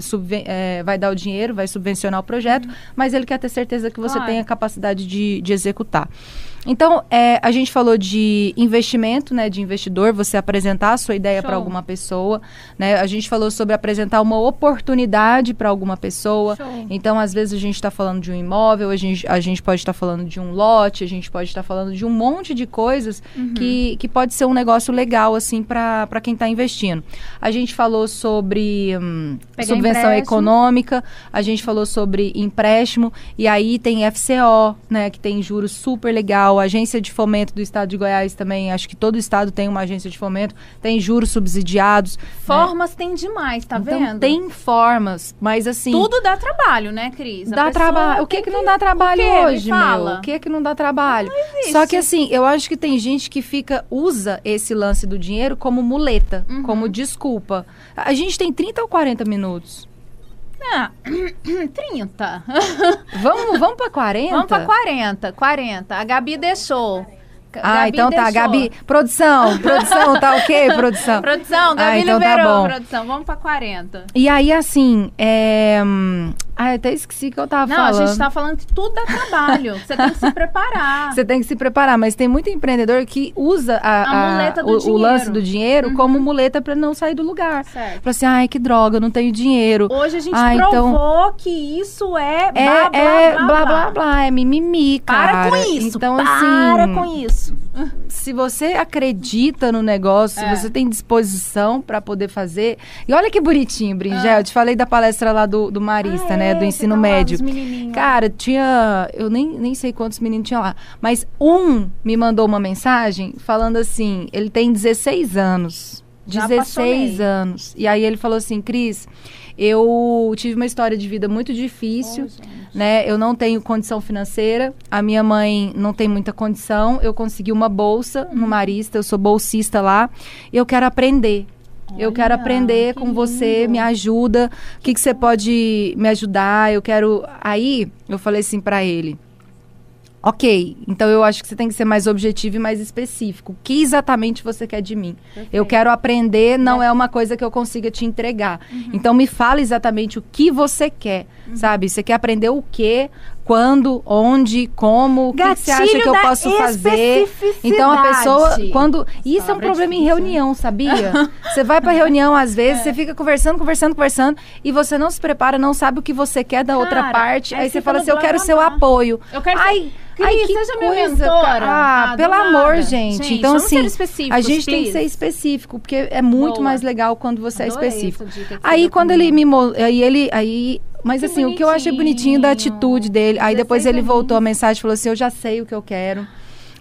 é, vai dar o dinheiro, vai subvencionar o projeto, uhum. mas ele quer ter certeza que você claro. tem a capacidade de, de executar. Então, é, a gente falou de investimento, né, de investidor, você apresentar a sua ideia para alguma pessoa, né? A gente falou sobre apresentar uma oportunidade para alguma pessoa. Show. Então, às vezes a gente está falando de um imóvel, a gente, a gente pode estar tá falando de um lote, a gente pode estar tá falando de um monte de coisas uhum. que, que pode ser um negócio legal, assim, para quem está investindo. A gente falou sobre hum, subvenção empréstimo. econômica, a gente falou sobre empréstimo, e aí tem FCO, né, que tem juros super legal a agência de fomento do estado de Goiás também, acho que todo estado tem uma agência de fomento, tem juros subsidiados. Né? Formas né? tem demais, tá então, vendo? Tem formas, mas assim. Tudo dá trabalho, né, Cris? A dá trabalho. O que que, que não dá trabalho hoje, meu? O que que não dá trabalho? Não Só que assim, eu acho que tem gente que fica, usa esse lance do dinheiro como muleta, uhum. como desculpa. A gente tem 30 ou 40 minutos. Ah, *clears throat* 30. vamos, vamos pra 40? Vamos pra 40, 40. A Gabi deixou. Ah, Gabi então tá, deixou. Gabi. Produção, produção, tá ok, *laughs* produção? Produção, Gabi ah, então tá liberou, tá bom. produção. Vamos pra 40. E aí, assim, é... Ah, até esqueci que eu tava não, falando. Não, a gente tá falando que tudo dá trabalho. Você tem que se preparar. *laughs* Você tem que se preparar, mas tem muito empreendedor que usa a, a, a o, o lance do dinheiro uhum. como muleta para não sair do lugar. Certo. Pra assim, ai, que droga, eu não tenho dinheiro. Hoje a gente ah, provou então... que isso é, é blá, blá, é blá, blá, blá, blá, é mimimi, cara. Para com isso. Então, para assim, com isso. Se você acredita no negócio, é. se você tem disposição para poder fazer. E olha que bonitinho, Bringel. Ah. Eu te falei da palestra lá do, do Marista, ah, né? É, do ensino médio. Cara, tinha. Eu nem, nem sei quantos meninos tinha lá. Mas um me mandou uma mensagem falando assim: ele tem 16 anos. 16 anos. E aí ele falou assim: Cris. Eu tive uma história de vida muito difícil, oh, né? Eu não tenho condição financeira, a minha mãe não tem muita condição. Eu consegui uma bolsa no Marista, eu sou bolsista lá. Eu quero aprender. Eu quero aprender que com lindo. você, me ajuda. O que, que você pode me ajudar? Eu quero. Aí eu falei assim para ele: Ok, então eu acho que você tem que ser mais objetivo e mais específico. O que exatamente você quer de mim? Perfeito. Eu quero aprender, não é. é. uma coisa que eu consiga te entregar. Uhum. Então me fala exatamente o que você quer, uhum. sabe? Você quer aprender o quê? Quando, onde, como, o que, você acha que eu posso fazer? Então a pessoa, quando isso é um problema em reunião, sabia? *laughs* você vai para reunião às vezes, é. você fica conversando, conversando, conversando e você não se prepara, não sabe o que você quer da Cara, outra parte. Aí, você fala assim, eu quero seu apoio. Eu quero Ai, Cris, Ai, que seja coisa, mentora. Ah, ah pelo amor, gente. gente. Então, assim, a gente tem que ser específico, porque é muito Boa. mais legal quando você é Adorei é específico. Aí, quando ele me. Aí, ele. Aí, mas que assim, bonitinho. o que eu achei bonitinho da atitude dele. Aí depois ele voltou a mensagem e falou assim: Eu já sei o que eu quero.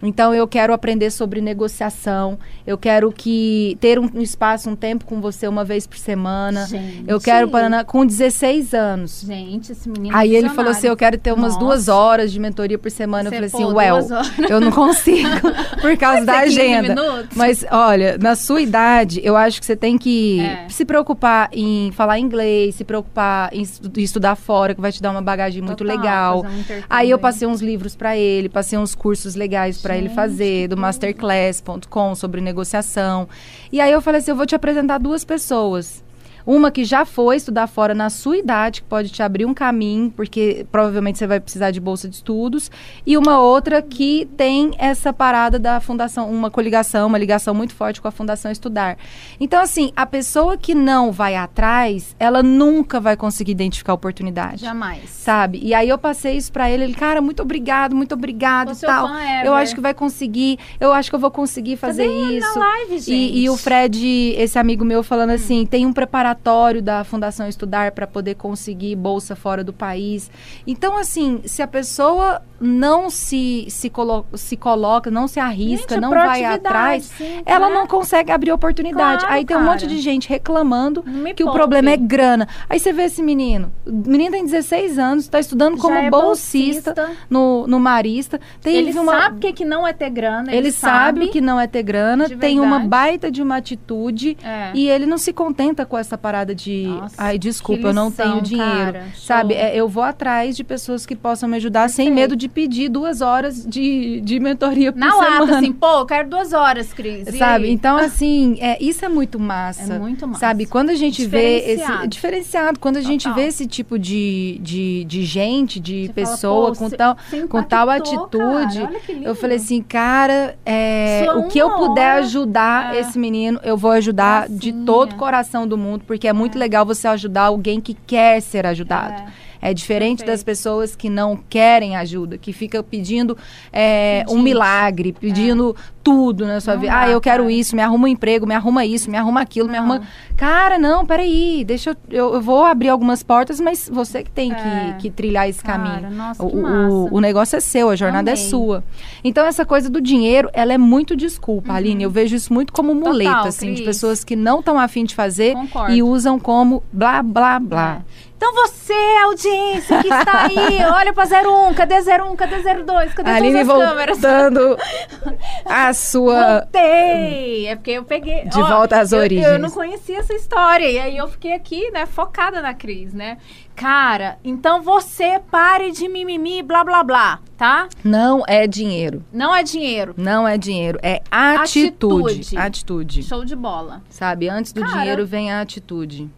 Então eu quero aprender sobre negociação. Eu quero que ter um, espaço, um tempo com você uma vez por semana. Gente. Eu quero para com 16 anos. Gente, esse menino. Aí ele falou assim: eu quero ter umas Nossa. duas horas de mentoria por semana. Você eu falei assim, well, eu não consigo *laughs* por causa da agenda. Mas olha, na sua idade, eu acho que você tem que é. se preocupar em falar inglês, se preocupar em estudar fora, que vai te dar uma bagagem Total, muito legal. Um Aí eu passei uns livros para ele, passei uns cursos legais para para ele fazer, do masterclass.com sobre negociação. E aí eu falei assim, eu vou te apresentar duas pessoas. Uma que já foi estudar fora na sua idade, que pode te abrir um caminho, porque provavelmente você vai precisar de bolsa de estudos. E uma outra que tem essa parada da fundação, uma coligação, uma ligação muito forte com a Fundação Estudar. Então, assim, a pessoa que não vai atrás, ela nunca vai conseguir identificar oportunidade. Jamais. Sabe? E aí eu passei isso para ele, ele, cara, muito obrigado, muito obrigado e tal. Eu acho que vai conseguir, eu acho que eu vou conseguir fazer Também isso. Na live, gente. E, e o Fred, esse amigo meu, falando hum. assim, tem um preparador preparatório da Fundação Estudar para poder conseguir bolsa fora do país. Então, assim, se a pessoa não se, se, colo se coloca, não se arrisca, gente, não vai atrás, sim, ela não consegue abrir oportunidade. Claro, Aí tem um monte de gente reclamando que o problema é grana. Aí você vê esse menino. O menino tem 16 anos, está estudando como é bolsista, bolsista, no, no Marista. Tem, ele uma... sabe o que, que não é ter grana. Ele, ele sabe o que não é ter grana, tem uma baita de uma atitude é. e ele não se contenta com essa parada de. Nossa, Ai, desculpa, lição, eu não tenho dinheiro. Cara, sabe? É, eu vou atrás de pessoas que possam me ajudar Perfeito. sem medo de pedir duas horas de, de mentoria por Na semana. lata, assim, pô, eu quero duas horas, Cris. Sabe? Então, assim, é, isso é muito massa. É muito massa. Sabe? Quando a gente vê esse. Diferenciado. Quando a gente Total. vê esse tipo de, de, de gente, de Você pessoa fala, com, tal, com tal atitude, eu falei assim, cara, é, o que eu puder ajudar é. esse menino, eu vou ajudar de todo o coração do mundo, porque é muito é. legal você ajudar alguém que quer ser ajudado. É. É diferente Perfeito. das pessoas que não querem ajuda, que fica pedindo é, um milagre, pedindo é. Tudo na sua não vida. Dá, ah, eu quero cara. isso, me arruma um emprego, me arruma isso, me arruma aquilo, não. me arruma. Cara, não, peraí, deixa eu, eu, eu. vou abrir algumas portas, mas você que tem é. que, que, trilhar esse cara, caminho. Nossa, o, o, o, negócio é seu, a jornada é Amei. é sua. Então, essa coisa do dinheiro, ela é muito desculpa, uhum. Aline. Eu vejo isso muito como muleta, Total, assim, Cris. de pessoas que não estão afim de fazer Concordo. e usam como blá, blá, blá. É. Então você, audiência que está aí, *laughs* olha para 01, cadê 01, cadê 02, cadê Aline todas as câmeras? voltando *laughs* a sua... Voltei! É porque eu peguei... De Ó, volta às eu, origens. Eu não conhecia essa história, e aí eu fiquei aqui, né, focada na Cris, né? Cara, então você pare de mimimi, blá, blá, blá, tá? Não é dinheiro. Não é dinheiro. Não é dinheiro, é atitude. Atitude. atitude. Show de bola. Sabe, antes do Cara, dinheiro vem a atitude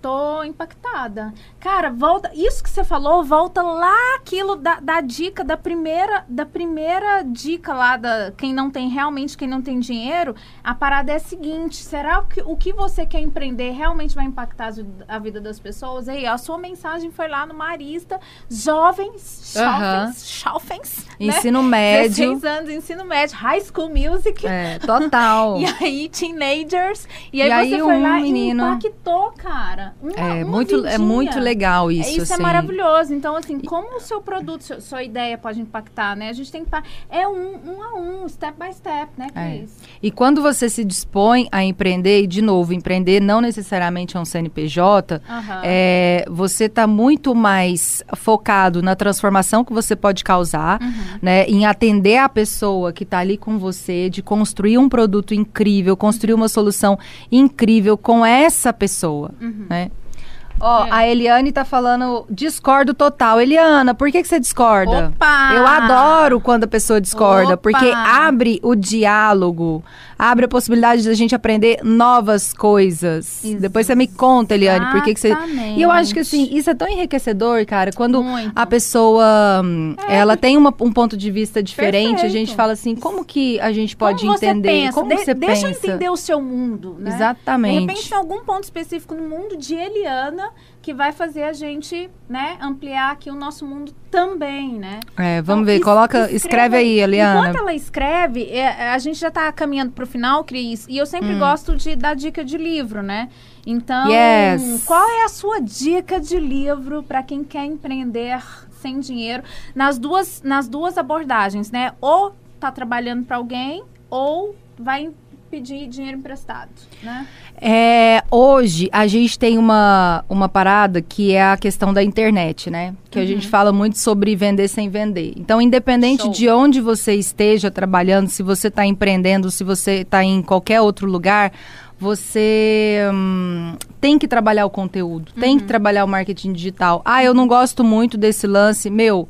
tô impactada. Cara, volta. Isso que você falou, volta lá aquilo da, da dica da primeira, da primeira dica lá da quem não tem realmente, quem não tem dinheiro. A parada é a seguinte: será que o que você quer empreender realmente vai impactar a vida das pessoas? Aí, a sua mensagem foi lá no Marista, jovens, jovens, uhum. jovens, né? ensino né? médio. 16 anos, ensino médio, high school music. É, total. *laughs* e aí, teenagers. E aí, e aí você foi um lá menino... e impactou, cara. Uma, é, uma muito, é muito legal isso. É, isso é assim. é maravilhoso. Então, assim, como o seu produto, sua ideia pode impactar, né? A gente tem que. É um, um a um, step by step, né, É. E quando você se dispõe a empreender, e de novo, empreender não necessariamente é um CNPJ, uhum. é, você está muito mais focado na transformação que você pode causar, uhum. né? Em atender a pessoa que está ali com você, de construir um produto incrível, construir uma solução incrível com essa pessoa, uhum. né? Ó, é. a Eliane tá falando, discordo total. Eliana, por que, que você discorda? Opa! Eu adoro quando a pessoa discorda, Opa! porque abre o diálogo, abre a possibilidade de a gente aprender novas coisas. Isso. Depois você me conta, Eliane, por que, que você. E eu acho que assim, isso é tão enriquecedor, cara, quando Muito. a pessoa é. ela tem uma, um ponto de vista diferente, Perfeito. a gente fala assim, como que a gente pode como entender? Pensa? Como de você deixa pensa? Deixa eu entender o seu mundo, né? Exatamente. De repente, tem algum ponto específico no mundo de Eliana que vai fazer a gente, né, ampliar aqui o nosso mundo também, né? É, vamos então, ver, coloca, escreve, escreve, aí, Eliana. Enquanto ela escreve, é, a gente já está caminhando para o final, Cris, e eu sempre hum. gosto de dar dica de livro, né? Então, yes. qual é a sua dica de livro para quem quer empreender sem dinheiro nas duas, nas duas abordagens, né? Ou tá trabalhando para alguém ou vai pedir dinheiro emprestado, né? É, hoje a gente tem uma, uma parada que é a questão da internet, né? Que uhum. a gente fala muito sobre vender sem vender. Então, independente Show. de onde você esteja trabalhando, se você está empreendendo, se você está em qualquer outro lugar, você hum, tem que trabalhar o conteúdo, uhum. tem que uhum. trabalhar o marketing digital. Ah, eu não gosto muito desse lance. Meu,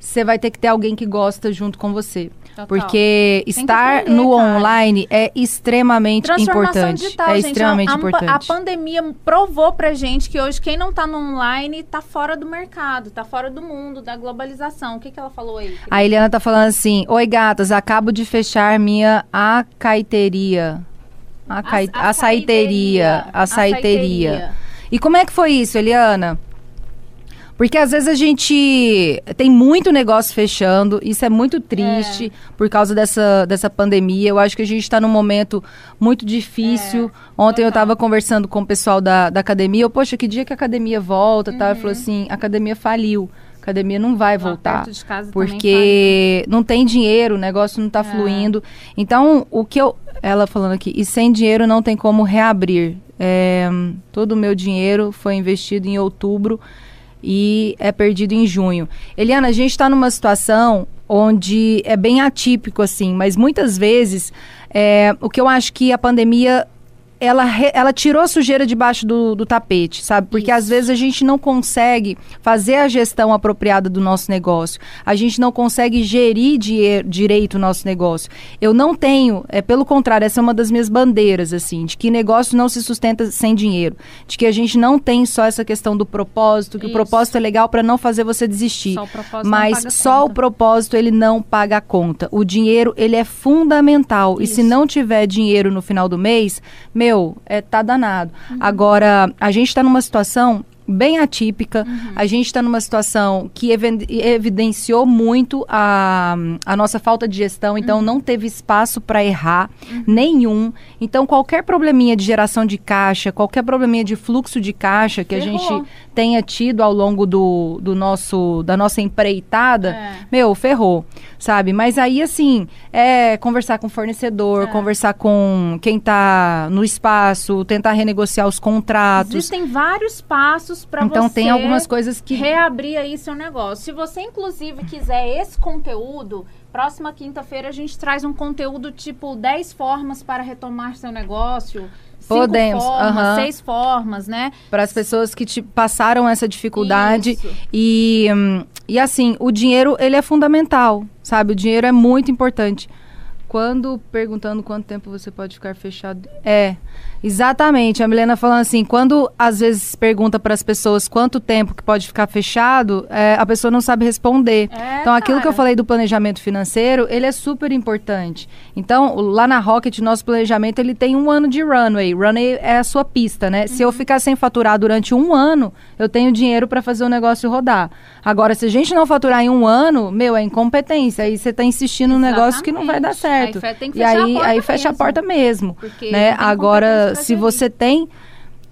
você vai ter que ter alguém que gosta junto com você. Total. Porque estar aprender, no cara. online é extremamente importante. Digital, é gente, extremamente a, importante. A pandemia provou pra gente que hoje quem não tá no online tá fora do mercado, tá fora do mundo, da globalização. O que, que ela falou aí? A Eliana tá falando assim: Oi, gatas, acabo de fechar minha acaiteria. A, cai, a, a, saiteria. A saiteria. E como é que foi isso, Eliana? Porque às vezes a gente tem muito negócio fechando, isso é muito triste é. por causa dessa, dessa pandemia. Eu acho que a gente está num momento muito difícil. É. Ontem eu estava conversando com o pessoal da, da academia. Eu, Poxa, que dia que a academia volta? Uhum. Tá? Falou assim: a academia faliu. A academia não vai voltar. porque não tem dinheiro, o negócio não está é. fluindo. Então, o que eu. Ela falando aqui, e sem dinheiro não tem como reabrir. É, todo o meu dinheiro foi investido em outubro e é perdido em junho. Eliana, a gente está numa situação onde é bem atípico, assim, mas muitas vezes é, o que eu acho que a pandemia ela, ela tirou a sujeira debaixo do, do tapete, sabe? Porque Isso. às vezes a gente não consegue fazer a gestão apropriada do nosso negócio. A gente não consegue gerir direito o nosso negócio. Eu não tenho, é pelo contrário, essa é uma das minhas bandeiras, assim, de que negócio não se sustenta sem dinheiro. De que a gente não tem só essa questão do propósito, que Isso. o propósito é legal para não fazer você desistir. Só o propósito mas só o propósito ele não paga a conta. O dinheiro, ele é fundamental. Isso. E se não tiver dinheiro no final do mês, meu meu, é, tá danado. Uhum. Agora, a gente está numa situação bem atípica. Uhum. A gente está numa situação que evidenciou muito a, a nossa falta de gestão, então uhum. não teve espaço para errar uhum. nenhum. Então, qualquer probleminha de geração de caixa, qualquer probleminha de fluxo de caixa que Ferrou. a gente tenha tido ao longo do, do nosso, da nossa empreitada, é. meu, ferrou, sabe? Mas aí, assim, é conversar com o fornecedor, é. conversar com quem está no espaço, tentar renegociar os contratos. Existem vários passos para então, você tem algumas coisas que reabrir aí seu negócio. Se você inclusive quiser esse conteúdo, próxima quinta-feira a gente traz um conteúdo tipo 10 formas para retomar seu negócio. Podemos, formas, seis formas, né? Para as pessoas que te passaram essa dificuldade Isso. e e assim, o dinheiro ele é fundamental, sabe? O dinheiro é muito importante. Quando perguntando quanto tempo você pode ficar fechado, é Exatamente. A Milena falando assim, quando às vezes pergunta para as pessoas quanto tempo que pode ficar fechado, é, a pessoa não sabe responder. É, então, aquilo cara. que eu falei do planejamento financeiro, ele é super importante. Então, lá na Rocket, nosso planejamento, ele tem um ano de runway. Runway é a sua pista, né? Uhum. Se eu uhum. ficar sem faturar durante um ano, eu tenho dinheiro para fazer o negócio rodar. Agora, se a gente não faturar em um ano, meu, é incompetência. Aí você está insistindo num negócio que não vai dar certo. Aí, tem que e aí, aí fecha a porta mesmo. Porque né? Agora se você tem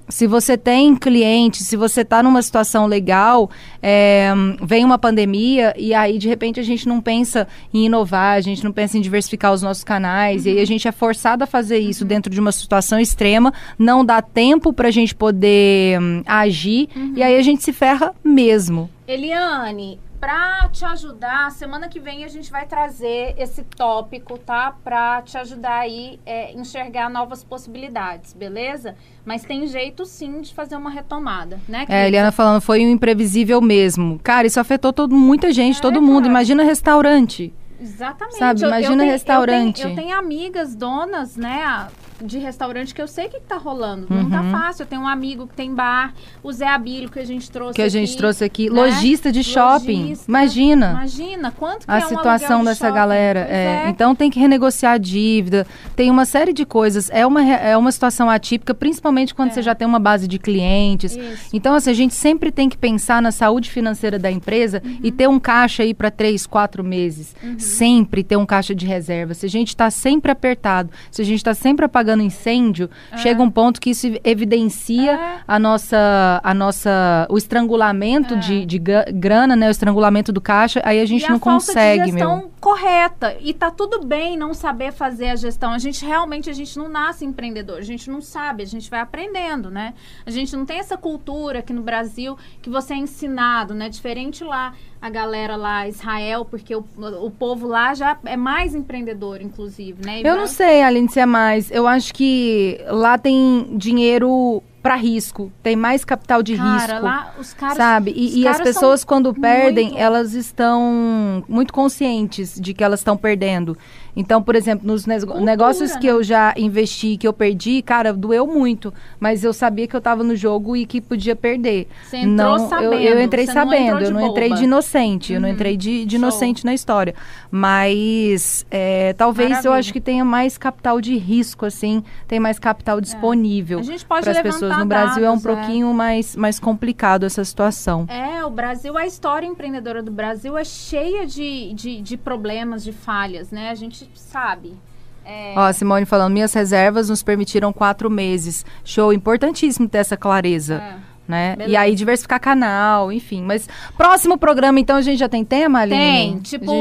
se você tem cliente, se você está numa situação legal, é, vem uma pandemia e aí de repente a gente não pensa em inovar, a gente não pensa em diversificar os nossos canais uhum. e aí a gente é forçado a fazer isso uhum. dentro de uma situação extrema, não dá tempo para a gente poder um, agir uhum. e aí a gente se ferra mesmo. Eliane, para te ajudar, semana que vem a gente vai trazer esse tópico, tá? Para te ajudar aí é, enxergar novas possibilidades, beleza? Mas tem jeito sim de fazer uma retomada, né? É, Eliana falando, foi um imprevisível mesmo. Cara, isso afetou todo, muita gente, é, todo mundo. Cara. Imagina restaurante. Exatamente. Sabe, imagina eu, eu restaurante. Tenho, eu, tenho, eu tenho amigas, donas, né? De restaurante que eu sei o que, que tá rolando. Uhum. Não tá uhum. fácil. Eu tenho um amigo que tem bar, o Zé Abílio que a gente trouxe Que a gente trouxe aqui. Né? Lojista de shopping. Logista. Imagina. Imagina. Quanto que a é situação um dessa de galera. É. É. Então tem que renegociar a dívida. Tem uma série de coisas. É uma, é uma situação atípica, principalmente quando é. você já tem uma base de clientes. Isso. Então, assim, a gente sempre tem que pensar na saúde financeira da empresa uhum. e ter um caixa aí para três, quatro meses. Uhum. Sempre ter um caixa de reserva. Se a gente está sempre apertado, se a gente está sempre apagando incêndio, é. chega um ponto que isso evidencia é. a nossa, a nossa, o estrangulamento é. de, de grana, né? O estrangulamento do caixa, aí a gente e não a consegue, de gestão meu. correta. E tá tudo bem não saber fazer a gestão. A gente realmente, a gente não nasce empreendedor, a gente não sabe, a gente vai aprendendo, né? A gente não tem essa cultura aqui no Brasil que você é ensinado, né? Diferente lá a galera lá, Israel, porque o, o povo lá já é mais empreendedor, inclusive, né? E eu vai... não sei, Aline, se é mais. Eu acho que lá tem dinheiro para risco, tem mais capital de Cara, risco. Lá, os caras, sabe? E, e as pessoas, quando perdem, muito... elas estão muito conscientes de que elas estão perdendo. Então, por exemplo, nos Cultura, negócios que né? eu já investi, que eu perdi, cara, doeu muito. Mas eu sabia que eu estava no jogo e que podia perder. Você entrou não, sabendo. Eu, eu entrei sabendo, eu não entrei de inocente. Uhum. Eu não entrei de, de inocente na história. Mas é, talvez Maravilha. eu acho que tenha mais capital de risco, assim, tem mais capital é. disponível é. para as pessoas. No Brasil dados, é um é. pouquinho mais, mais complicado essa situação. É, o Brasil, a história empreendedora do Brasil é cheia de, de, de problemas, de falhas, né? A gente sabe. É... Ó, Simone falando, minhas reservas nos permitiram quatro meses. Show, importantíssimo ter essa clareza. É. Né? E aí diversificar canal, enfim. Mas próximo programa, então, a gente já tem tema, Aline? Tem, tipo,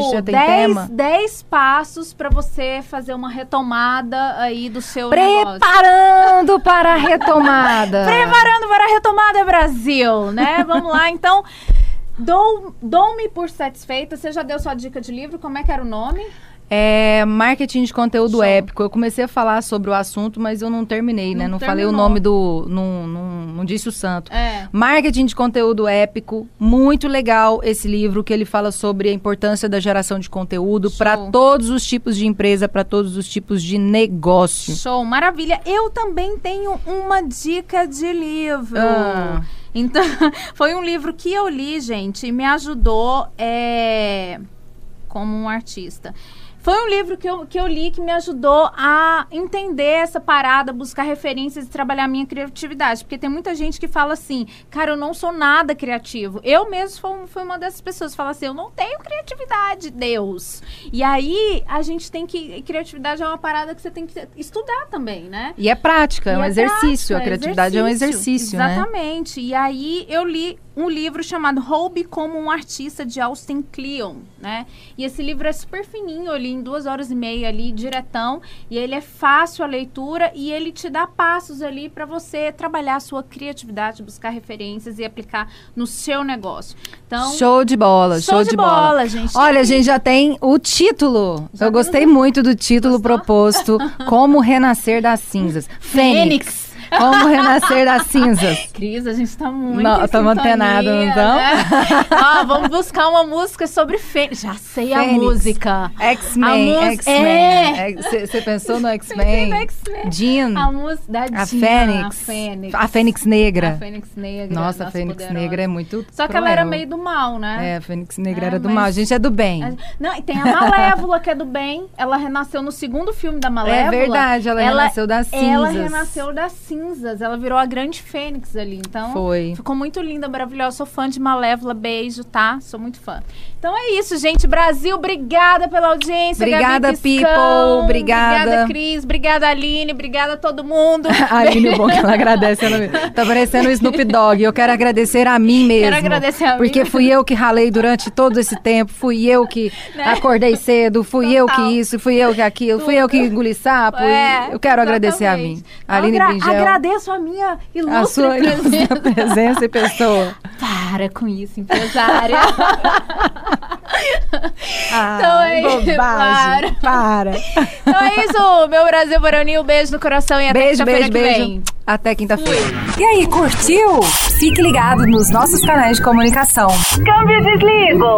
10 passos para você fazer uma retomada aí do seu Preparando negócio. para a *laughs* retomada. Preparando para a retomada, Brasil, né? Vamos lá, então. Dou-me por satisfeita. Você já deu sua dica de livro? Como é que era o nome? É marketing de conteúdo Show. épico. Eu comecei a falar sobre o assunto, mas eu não terminei, né? Não, não falei o nome do. Não, não, não disse o santo. É. Marketing de conteúdo épico. Muito legal esse livro que ele fala sobre a importância da geração de conteúdo para todos os tipos de empresa, para todos os tipos de negócio. Show, maravilha. Eu também tenho uma dica de livro. Ah. Então, *laughs* foi um livro que eu li, gente, e me ajudou é, como um artista. Foi um livro que eu, que eu li que me ajudou a entender essa parada, buscar referências e trabalhar a minha criatividade. Porque tem muita gente que fala assim, cara, eu não sou nada criativo. Eu mesmo fui, fui uma dessas pessoas que fala assim, eu não tenho criatividade, Deus. E aí a gente tem que. Criatividade é uma parada que você tem que estudar também, né? E é prática, é um exercício. Prática, a criatividade exercício, é um exercício. Né? Exatamente. Né? E aí eu li um livro chamado Roube como um Artista, de Austin Kleon, né? E esse livro é super fininho, eu li em duas horas e meia ali, diretão, e ele é fácil a leitura e ele te dá passos ali para você trabalhar a sua criatividade, buscar referências e aplicar no seu negócio. Então, show de bola, show, show de, de bola. bola. gente. Olha, a gente já tem o título. Já eu gostei muito do título Gostou? proposto, *laughs* Como Renascer das Cinzas. Fênix. Fênix. Como renascer das cinzas. Cris, a gente tá muito não, Estamos antenados, então. Né? *laughs* ah, vamos buscar uma música sobre Fênix. Já sei Fênix. a música. X-Men, X-Men. Você é. pensou no X-Men? X-Men. Jean. A música da Jean. A Fênix. A Fênix. A Fênix Negra. A Fênix Negra. Nossa, a Fênix poderosa. Negra é muito Só que ela era meio do mal, né? É, a Fênix Negra é, era do mal. A gente é do bem. A... Não, e tem a Malévola, que é do bem. Ela renasceu no segundo filme da Malévola. É verdade, ela, ela renasceu das cinzas. Ela renasceu das cinzas. Ela virou virou a grande fênix ali. Então, Foi. ficou muito linda, maravilhosa. Sou fã de Malévola, beijo, tá? Sou muito fã. Então é isso, gente. Brasil, obrigada pela audiência. Obrigada, Gabi People. Obrigada. Obrigada, Cris. Obrigada, Aline. Obrigada a todo mundo. *laughs* a Aline, bom que ela agradece. Ela... Tá parecendo o Snoop Dogg. Eu quero agradecer a mim mesmo. Quero agradecer a mim. Porque fui eu que ralei durante todo esse tempo. Fui eu que né? acordei cedo. Fui Total. eu que isso. Fui eu que aquilo. Tudo. Fui eu que engoli sapo. É, eu quero exatamente. agradecer a mim. Aline Agra. Agradeço a minha ilustre a sua presença. *laughs* presença e pessoa. Para com isso, empresária. *laughs* *laughs* Ah, então é bobagem. Para. para. Então é isso, meu Brasil Varonil. Beijo no coração e até beijo, quinta-feira que beijo. vem. Até quinta-feira. E aí, curtiu? Fique ligado nos nossos canais de comunicação. Câmbio desligo.